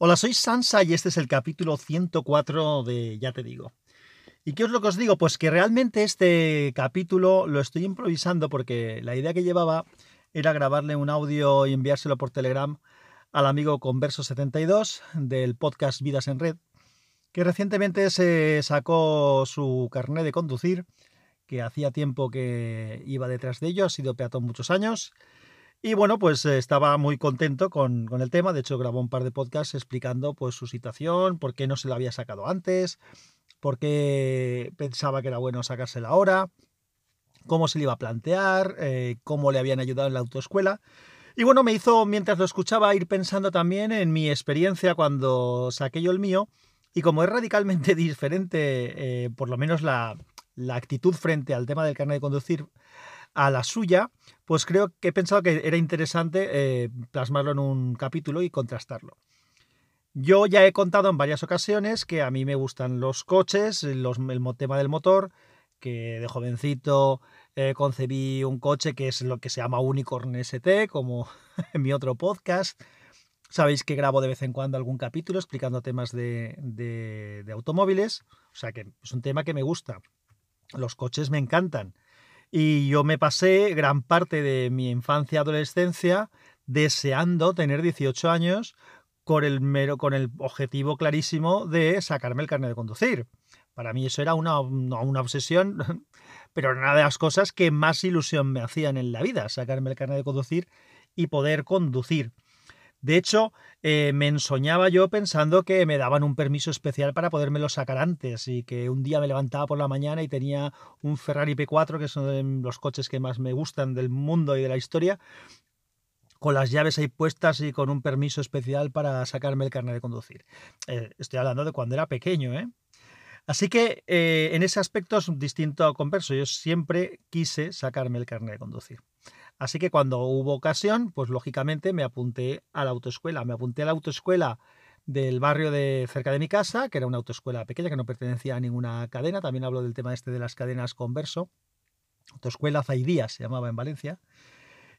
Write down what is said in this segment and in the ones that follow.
Hola, soy Sansa y este es el capítulo 104 de Ya te digo. ¿Y qué es lo que os digo? Pues que realmente este capítulo lo estoy improvisando porque la idea que llevaba era grabarle un audio y enviárselo por Telegram al amigo Converso72 del podcast Vidas en Red, que recientemente se sacó su carnet de conducir, que hacía tiempo que iba detrás de ello, ha sido peatón muchos años y bueno, pues eh, estaba muy contento con, el tema. De hecho, grabó un par de podcasts explicando pues, su situación, por qué no se lo había sacado antes, por qué pensaba que era bueno sacársela ahora, cómo se le iba a plantear, eh, cómo le habían ayudado en la autoescuela. Y bueno, me hizo, mientras lo escuchaba, ir pensando también en mi experiencia cuando saqué yo el mío. Y como es radicalmente diferente, eh, por lo menos la, la actitud frente al tema del carnet de conducir a la suya, pues creo que he pensado que era interesante eh, plasmarlo en un capítulo y contrastarlo. Yo ya he contado en varias ocasiones que a mí me gustan los coches, el tema del motor, que de jovencito eh, concebí un coche que es lo que se llama Unicorn ST, como en mi otro podcast. Sabéis que grabo de vez en cuando algún capítulo explicando temas de, de automóviles, o sea que es un tema que me gusta. Los coches me encantan. Y yo me pasé gran parte de mi infancia y adolescencia deseando tener 18 años con el, mero, con el objetivo clarísimo de sacarme el carnet de conducir. Para mí eso era una, una obsesión, pero una de las cosas que más ilusión me hacían en la vida, sacarme el carnet de conducir y poder conducir. De hecho, eh, me ensoñaba yo pensando que me daban un permiso especial para podérmelo sacar antes y que un día me levantaba por la mañana y tenía un Ferrari P4, que son los coches que más me gustan del mundo y de la historia, con las llaves ahí puestas y con un permiso especial para sacarme el carnet de conducir. Eh, estoy hablando de cuando era pequeño, ¿eh? Así que eh, en ese aspecto es distinto a converso. Yo siempre quise sacarme el carnet de conducir. Así que cuando hubo ocasión, pues lógicamente me apunté a la autoescuela. Me apunté a la autoescuela del barrio de cerca de mi casa, que era una autoescuela pequeña que no pertenecía a ninguna cadena. También hablo del tema este de las cadenas converso. Autoescuela Zaidías se llamaba en Valencia.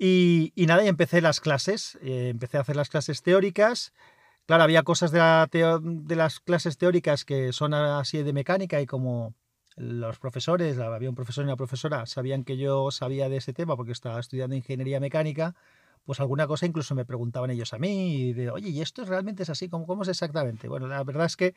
Y, nada, y empecé las clases. Eh, empecé a hacer las clases teóricas. Claro, había cosas de, de las clases teóricas que son así de mecánica y como los profesores, había un profesor y una profesora, sabían que yo sabía de ese tema porque estaba estudiando ingeniería mecánica, pues alguna cosa incluso me preguntaban ellos a mí, y de, oye, ¿y esto realmente es así? ¿Cómo, cómo es exactamente? Bueno, la verdad es que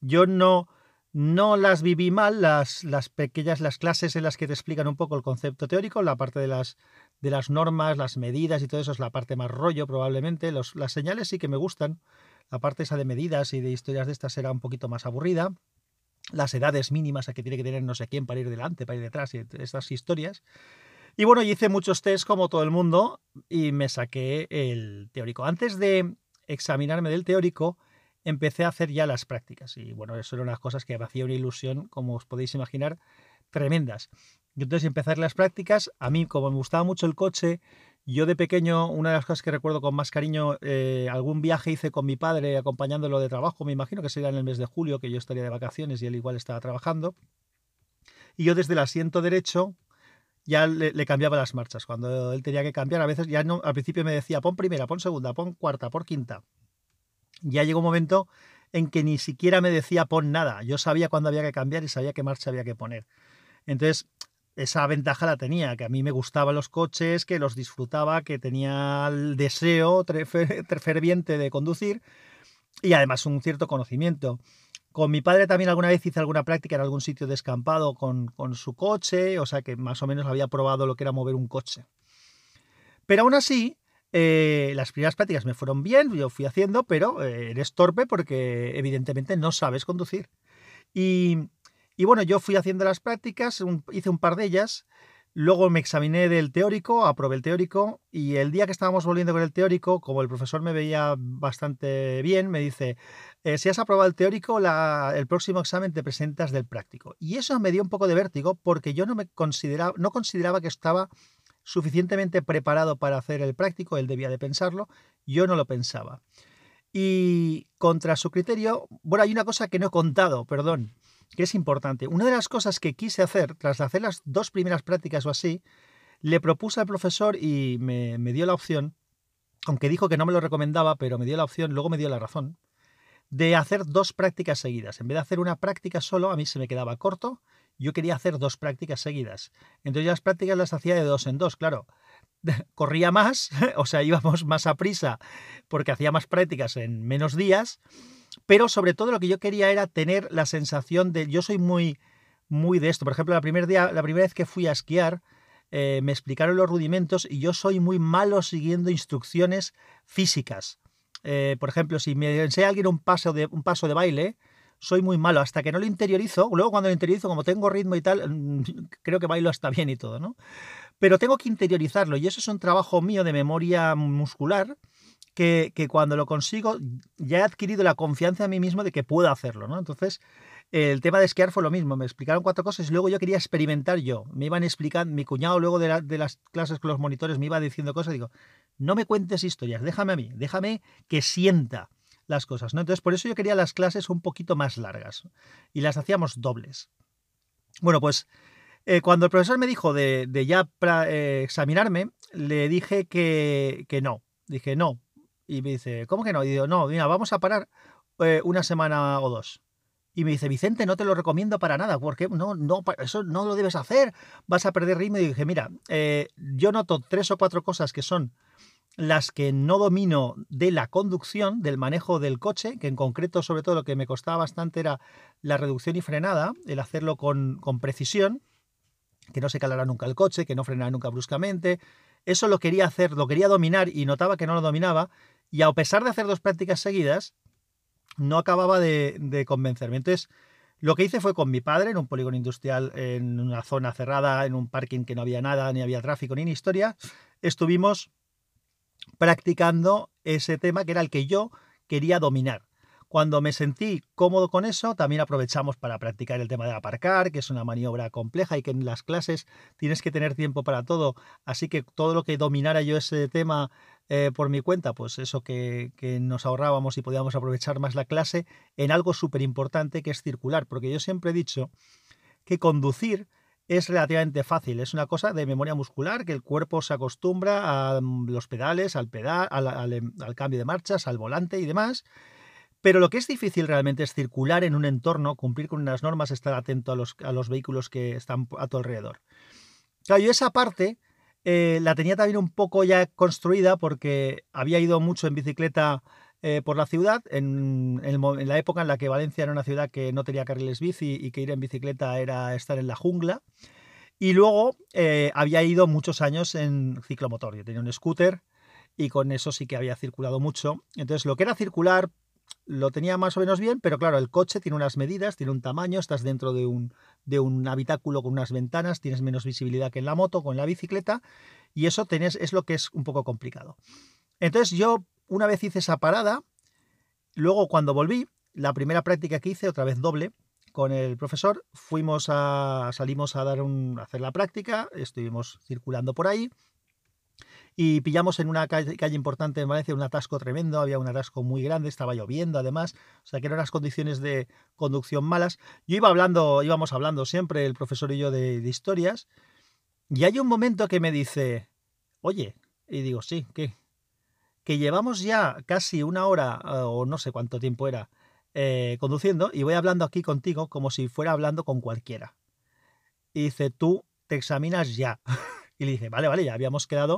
yo no, no las viví mal, las, las pequeñas, las clases en las que te explican un poco el concepto teórico, la parte de las, de las normas, las medidas y todo eso es la parte más rollo probablemente, Los, las señales sí que me gustan, la parte esa de medidas y de historias de estas era un poquito más aburrida, las edades mínimas a que tiene que tener no sé quién para ir delante, para ir detrás, y estas historias. Y bueno, hice muchos test como todo el mundo y me saqué el teórico. Antes de examinarme del teórico, empecé a hacer ya las prácticas. Y bueno, eso era unas cosas que me hacía una ilusión, como os podéis imaginar, tremendas. Entonces empecé a hacer las prácticas. A mí, como me gustaba mucho el coche, yo de pequeño, una de las cosas que recuerdo con más cariño, eh, algún viaje hice con mi padre acompañándolo de trabajo, me imagino que sería en el mes de julio, que yo estaría de vacaciones y él igual estaba trabajando. Y yo desde el asiento derecho ya le, cambiaba las marchas. Cuando él tenía que cambiar, a veces ya no, al principio me decía, pon primera, pon segunda, pon cuarta, pon quinta. Ya llegó un momento en que ni siquiera me decía pon nada. Yo sabía cuándo había que cambiar y sabía qué marcha había que poner. Entonces, esa ventaja la tenía, que a mí me gustaban los coches, que los disfrutaba, que tenía el deseo ferviente de conducir y además un cierto conocimiento. Con mi padre también alguna vez hice alguna práctica en algún sitio descampado con, con su coche, o sea que más o menos había probado lo que era mover un coche. Pero aún así, eh, las primeras prácticas me fueron bien, yo fui haciendo, pero eh, eres torpe porque evidentemente no sabes conducir. Y bueno, yo fui haciendo las prácticas, hice un par de ellas, luego me examiné del teórico, aprobé el teórico y el día que estábamos volviendo con el teórico, como el profesor me veía bastante bien, me dice, eh, si has aprobado el teórico, el próximo examen te presentas del práctico. Y eso me dio un poco de vértigo porque yo no, me consideraba, no consideraba que estaba suficientemente preparado para hacer el práctico, él debía de pensarlo, yo no lo pensaba. Y contra su criterio, bueno, hay una cosa que no he contado, perdón, que es importante. Una de las cosas que quise hacer, tras hacer las dos primeras prácticas o así, le propuse al profesor y me, dio la opción aunque dijo que no me lo recomendaba, pero me dio la opción, luego me dio la razón, de hacer dos prácticas seguidas. En vez de hacer una práctica solo, a mí se me quedaba corto, yo quería hacer dos prácticas seguidas. Entonces las prácticas las hacía de dos en dos, claro. Corría más, o sea, íbamos más a prisa porque hacía más prácticas en menos días, pero sobre todo lo que yo quería era tener la sensación de, yo soy muy, muy de esto. Por ejemplo, la, primer día, la primera vez que fui a esquiar, eh, me explicaron los rudimentos y yo soy muy malo siguiendo instrucciones físicas. Eh, por ejemplo, si me enseña alguien un paso, de, un paso de baile, soy muy malo. Hasta que no lo interiorizo, luego cuando lo interiorizo, como tengo ritmo y tal, creo que bailo hasta bien y todo, ¿no? Pero tengo que interiorizarlo y eso es un trabajo mío de memoria muscular que, que cuando lo consigo ya he adquirido la confianza en mí mismo de que puedo hacerlo, ¿no? Entonces, el tema de esquiar fue lo mismo, me explicaron cuatro cosas y luego yo quería experimentar yo. Me iban explicando, mi cuñado luego de las clases con los monitores me iba diciendo cosas, digo, no me cuentes historias, déjame a mí, déjame que sienta las cosas, ¿no? Entonces, por eso yo quería las clases un poquito más largas y las hacíamos dobles. Bueno, pues eh, cuando el profesor me dijo de, ya eh, examinarme, le dije que, que, no. Dije no. Y me dice, ¿cómo que no? Y digo, no, mira, vamos a parar eh, una semana o dos. Y me dice, Vicente, no te lo recomiendo para nada, porque no, no, eso no lo debes hacer, vas a perder ritmo. Y dije, mira, yo noto tres o cuatro cosas que son las que no domino de la conducción, del manejo del coche, que en concreto, sobre todo, lo que me costaba bastante era la reducción y frenada, el hacerlo con, con precisión, que no se calara nunca el coche, que no frenara nunca bruscamente. Eso lo quería hacer, lo quería dominar y notaba que no lo dominaba. Y a pesar de hacer dos prácticas seguidas, no acababa de, convencerme. Entonces, lo que hice fue con mi padre en un polígono industrial, en una zona cerrada, en un parking que no había nada, ni había tráfico, ni, ni historia. Estuvimos practicando ese tema que era el que yo quería dominar. Cuando me sentí cómodo con eso, también aprovechamos para practicar el tema de aparcar, que es una maniobra compleja y que en las clases tienes que tener tiempo para todo. Así que todo lo que dominara yo ese tema eh, por mi cuenta, pues eso que, que, nos ahorrábamos y podíamos aprovechar más la clase en algo súper importante que es circular. Porque yo siempre he dicho que conducir es relativamente fácil, es una cosa de memoria muscular, que el cuerpo se acostumbra a mm, los pedales, al al, al cambio de marchas, al volante y demás. Pero lo que es difícil realmente es circular en un entorno, cumplir con unas normas, estar atento a los, a los vehículos que están a tu alrededor. Claro, yo esa parte eh, la tenía también un poco ya construida porque había ido mucho en bicicleta eh, por la ciudad, en, la época en la que Valencia era una ciudad que no tenía carriles bici y que ir en bicicleta era estar en la jungla. Y luego eh, había ido muchos años en ciclomotor. Yo tenía un scooter y con eso sí que había circulado mucho. Entonces, lo que era circular lo tenía más o menos bien, pero claro, el coche tiene unas medidas, tiene un tamaño, estás dentro de un, de un habitáculo con unas ventanas, tienes menos visibilidad que en la moto, con la bicicleta, y eso tenés, es lo que es un poco complicado. Entonces yo una vez hice esa parada, luego cuando volví, la primera práctica que hice, otra vez doble, con el profesor, fuimos a, salimos a dar un, a hacer la práctica, estuvimos circulando por ahí, y pillamos en una calle, importante en Valencia un atasco tremendo, había un atasco muy grande, estaba lloviendo además, o sea que eran las condiciones de conducción malas. Yo iba hablando, íbamos hablando siempre, el profesor y yo, de, historias, y hay un momento que me dice, oye, y digo, sí, ¿qué? Que llevamos ya casi una hora, eh, o no sé cuánto tiempo era, eh, conduciendo, y voy hablando aquí contigo como si fuera hablando con cualquiera. Y dice, tú te examinas ya. y le dice, vale, vale, ya habíamos quedado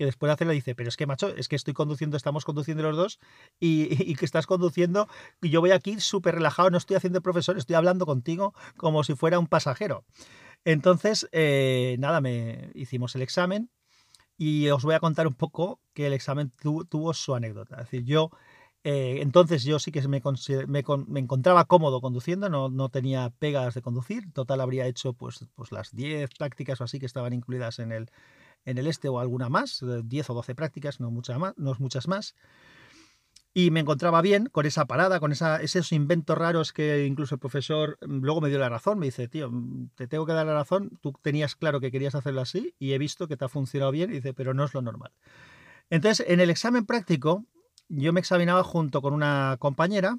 que después de hacerlo dice, pero es que macho, es que estoy conduciendo, estamos conduciendo los dos y, que estás conduciendo y yo voy aquí súper relajado, no estoy haciendo profesor, estoy hablando contigo como si fuera un pasajero. Entonces, eh, nada, me hicimos el examen y os voy a contar un poco que el examen tuvo su anécdota. Es decir, yo... Eh, entonces yo sí que me, encontraba cómodo conduciendo, no, no, tenía pegas de conducir. Total habría hecho pues, pues las 10 prácticas o así que estaban incluidas en el, en el este o alguna más, 10 eh, o 12 prácticas, no, muchas más, no muchas más. Y me encontraba bien con esa parada, con esa, esos inventos raros que incluso el profesor mm, luego me dio la razón. Me dice, tío, mm, te tengo que dar la razón. Tú tenías claro que querías hacerlo así y he visto que te ha funcionado bien. Y dice, pero no es lo normal. Entonces, en el examen práctico, yo me examinaba junto con una compañera.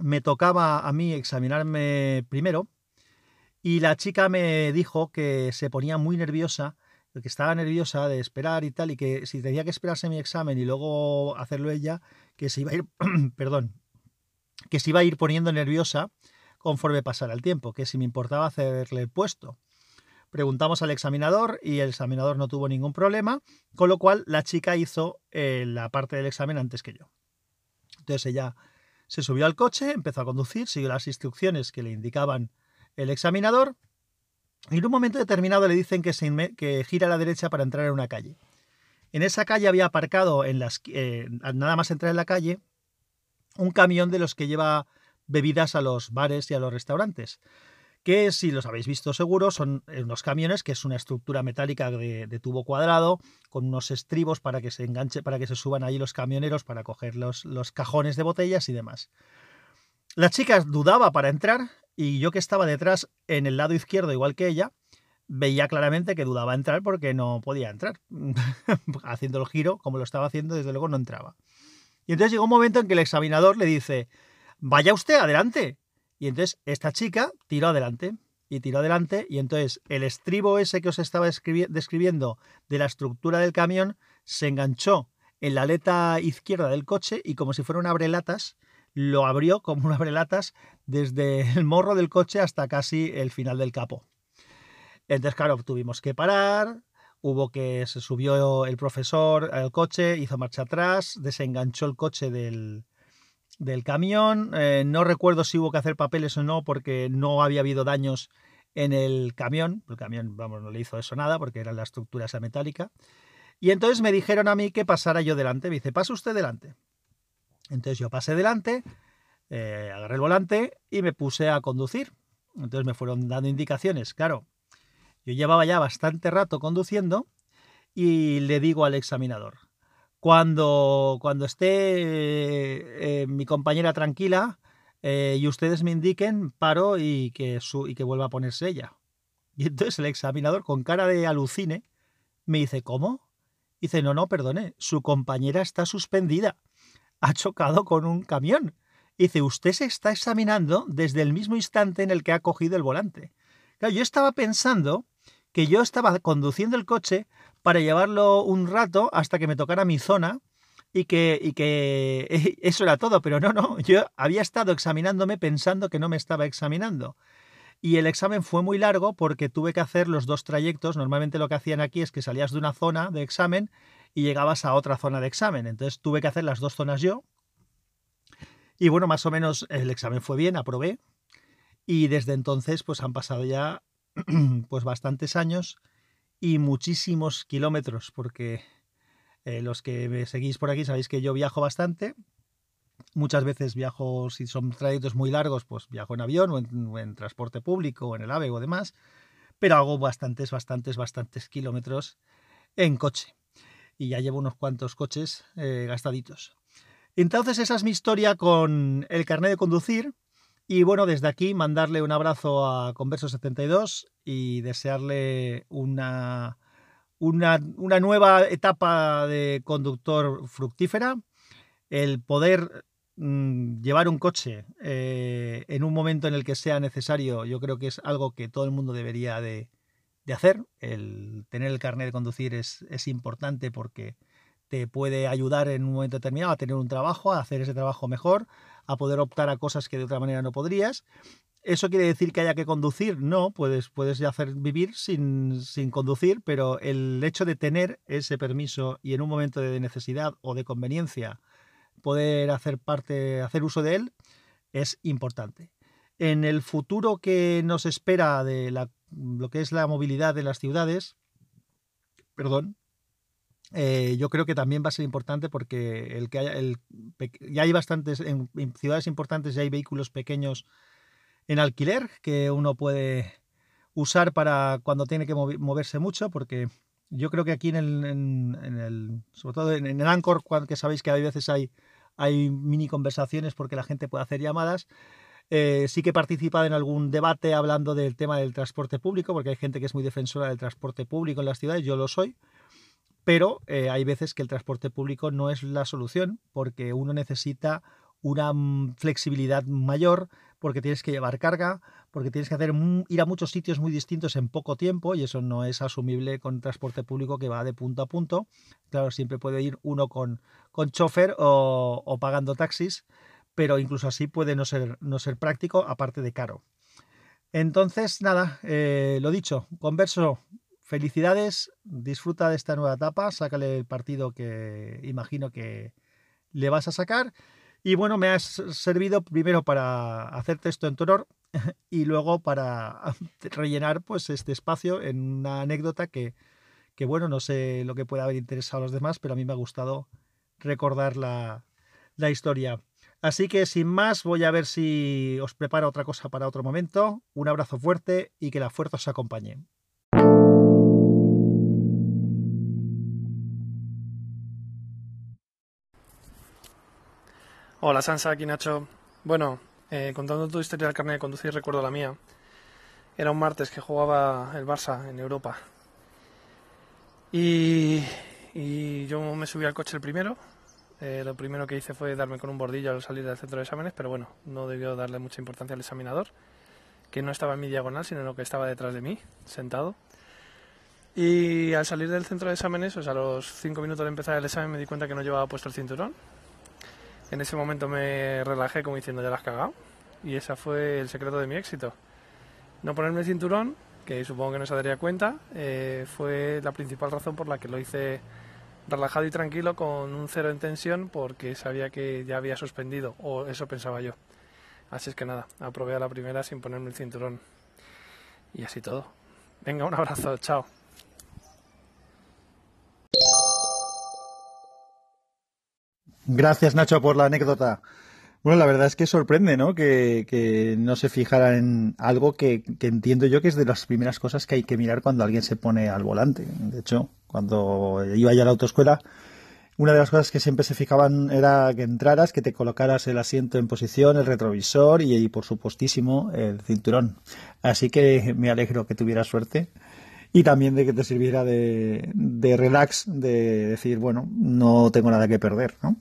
Me tocaba a mí examinarme primero. Y la chica me dijo que se ponía muy nerviosa que estaba nerviosa de esperar y tal, y que si tenía que esperarse mi examen y luego hacerlo ella, que se iba a ir, perdón, que se iba a ir poniendo nerviosa conforme pasara el tiempo, que si me importaba hacerle el puesto. Preguntamos al examinador y el examinador no tuvo ningún problema, con lo cual la chica hizo eh, la parte del examen antes que yo. Entonces ella se subió al coche, empezó a conducir, siguió las instrucciones que le indicaban el examinador y en un momento determinado le dicen que, se que gira a la derecha para entrar en una calle. En esa calle había aparcado, en las, eh, nada más entrar en la calle, un camión de los que lleva bebidas a los bares y a los restaurantes. Que si los habéis visto seguro, son unos camiones que es una estructura metálica de, tubo cuadrado, con unos estribos para que se enganche, para que se suban ahí los camioneros para coger los, los cajones de botellas y demás. La chica dudaba para entrar y yo que estaba detrás en el lado izquierdo, igual que ella, veía claramente que dudaba entrar porque no podía entrar. haciendo el giro, como lo estaba haciendo, desde luego no entraba. Y entonces llegó un momento en que el examinador le dice, vaya usted adelante. Y entonces esta chica tiró adelante y tiró adelante y entonces el estribo ese que os estaba describiendo de la estructura del camión se enganchó en la aleta izquierda del coche y como si fuera un abrelatas, lo abrió como un abrelatas desde el morro del coche hasta casi el final del capo. Entonces, claro, tuvimos que parar, hubo que se subió el profesor al coche, hizo marcha atrás, desenganchó el coche del, del camión. Eh, no recuerdo si hubo que hacer papeles o no, porque no había habido daños en el camión. El camión, vamos, no le hizo eso nada, porque era la estructura esa metálica. Y entonces me dijeron a mí que pasara yo delante. Me dice, pasa usted delante. Entonces yo pasé delante, eh, agarré el volante y me puse a conducir. Entonces me fueron dando indicaciones. Claro, yo llevaba ya bastante rato conduciendo y le digo al examinador, cuando, cuando esté eh, mi compañera tranquila eh, y ustedes me indiquen, paro y que, su, y que vuelva a ponerse ella. Y entonces el examinador, con cara de alucine, me dice, ¿cómo? Dice, no, no, perdone, su compañera está suspendida ha chocado con un camión. Dice, usted se está examinando desde el mismo instante en el que ha cogido el volante. Yo estaba pensando que yo estaba conduciendo el coche para llevarlo un rato hasta que me tocara mi zona y que, y que eso era todo, pero no, no, yo había estado examinándome pensando que no me estaba examinando. Y el examen fue muy largo porque tuve que hacer los dos trayectos. Normalmente lo que hacían aquí es que salías de una zona de examen y llegabas a otra zona de examen. Entonces tuve que hacer las dos zonas yo. Y bueno, más o menos el examen fue bien, aprobé. Y desde entonces pues han pasado ya pues bastantes años y muchísimos kilómetros, porque eh, los que me seguís por aquí sabéis que yo viajo bastante. Muchas veces viajo, si son trayectos muy largos, pues viajo en avión o en, transporte público o en el AVE o demás, pero hago bastantes, bastantes, bastantes kilómetros en coche y ya llevo unos cuantos coches eh, gastaditos. Entonces esa es mi historia con el carnet de conducir y bueno, desde aquí mandarle un abrazo a Converso72 y desearle una, una, nueva etapa de conductor fructífera, el poder mm, llevar un coche eh, en un momento en el que sea necesario, yo creo que es algo que todo el mundo debería de, de hacer. El tener el carnet de conducir es, es, importante porque te puede ayudar en un momento determinado a tener un trabajo, a hacer ese trabajo mejor, a poder optar a cosas que de otra manera no podrías. ¿Eso quiere decir que haya que conducir? No, puedes, puedes hacer vivir sin, sin conducir, pero el hecho de tener ese permiso y en un momento de necesidad o de conveniencia poder hacer parte, hacer uso de él, es importante. En el futuro que nos espera de la lo que es la movilidad de las ciudades, perdón, eh, yo creo que también va a ser importante porque el que haya, el, ya hay bastantes, en, ciudades importantes ya hay vehículos pequeños en alquiler que uno puede usar para cuando tiene que moverse mucho, porque yo creo que aquí en el, en, el sobre todo en, el Anchor, que sabéis que a veces hay, hay mini conversaciones porque la gente puede hacer llamadas, eh, sí que he participado en algún debate hablando del tema del transporte público, porque hay gente que es muy defensora del transporte público en las ciudades, yo lo soy, pero eh, hay veces que el transporte público no es la solución, porque uno necesita una mm, flexibilidad mayor porque tienes que llevar carga, porque tienes que hacer ir a muchos sitios muy distintos en poco tiempo y eso no es asumible con transporte público que va de punto a punto. Claro, siempre puede ir uno con, con chofer o, pagando taxis, pero incluso así puede no ser, no ser práctico, aparte de caro. Entonces, nada, eh, lo dicho, converso, felicidades, disfruta de esta nueva etapa, sácale el partido que imagino que le vas a sacar. Y bueno, me has servido primero para hacerte esto en tu honor y luego para rellenar pues este espacio en una anécdota que, que, bueno, no sé lo que pueda haber interesado a los demás, pero a mí me ha gustado recordar la, la historia. Así que sin más, voy a ver si os preparo otra cosa para otro momento. Un abrazo fuerte y que la fuerza os acompañe. Hola Sansa, aquí Nacho. Bueno, eh, contando tu historia del carnet de conducir, recuerdo la mía. Era un martes que jugaba el Barça en Europa. Y, yo me subí al coche el primero, eh, lo primero que hice fue darme con un bordillo al salir del centro de exámenes, pero bueno, no debió darle mucha importancia al examinador, que no estaba en mi diagonal, sino lo que estaba detrás de mí, sentado. Y al salir del centro de exámenes, o sea, a los cinco minutos de empezar el examen, me di cuenta que no llevaba puesto el cinturón. En ese momento me relajé como diciendo, ya la has cagado. Y ese fue el secreto de mi éxito. No ponerme el cinturón, que supongo que no se daría cuenta, eh, fue la principal razón por la que lo hice relajado y tranquilo con un cero en tensión porque sabía que ya había suspendido, o eso pensaba yo. Así es que nada, aprobé a la primera sin ponerme el cinturón. Y así todo. Venga, un abrazo, chao. Gracias Nacho por la anécdota. Bueno, la verdad es que sorprende, ¿no? Que, no se fijara en algo que, entiendo yo que es de las primeras cosas que hay que mirar cuando alguien se pone al volante. De hecho, cuando iba ya a la autoescuela, una de las cosas que siempre se fijaban era que entraras, que te colocaras el asiento en posición, el retrovisor y, por supuestísimo, el cinturón. Así que me alegro que tuvieras suerte y también de que te sirviera de, de relax, de decir, bueno, no tengo nada que perder, ¿no?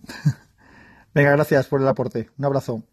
Venga, gracias por el aporte. Un abrazo.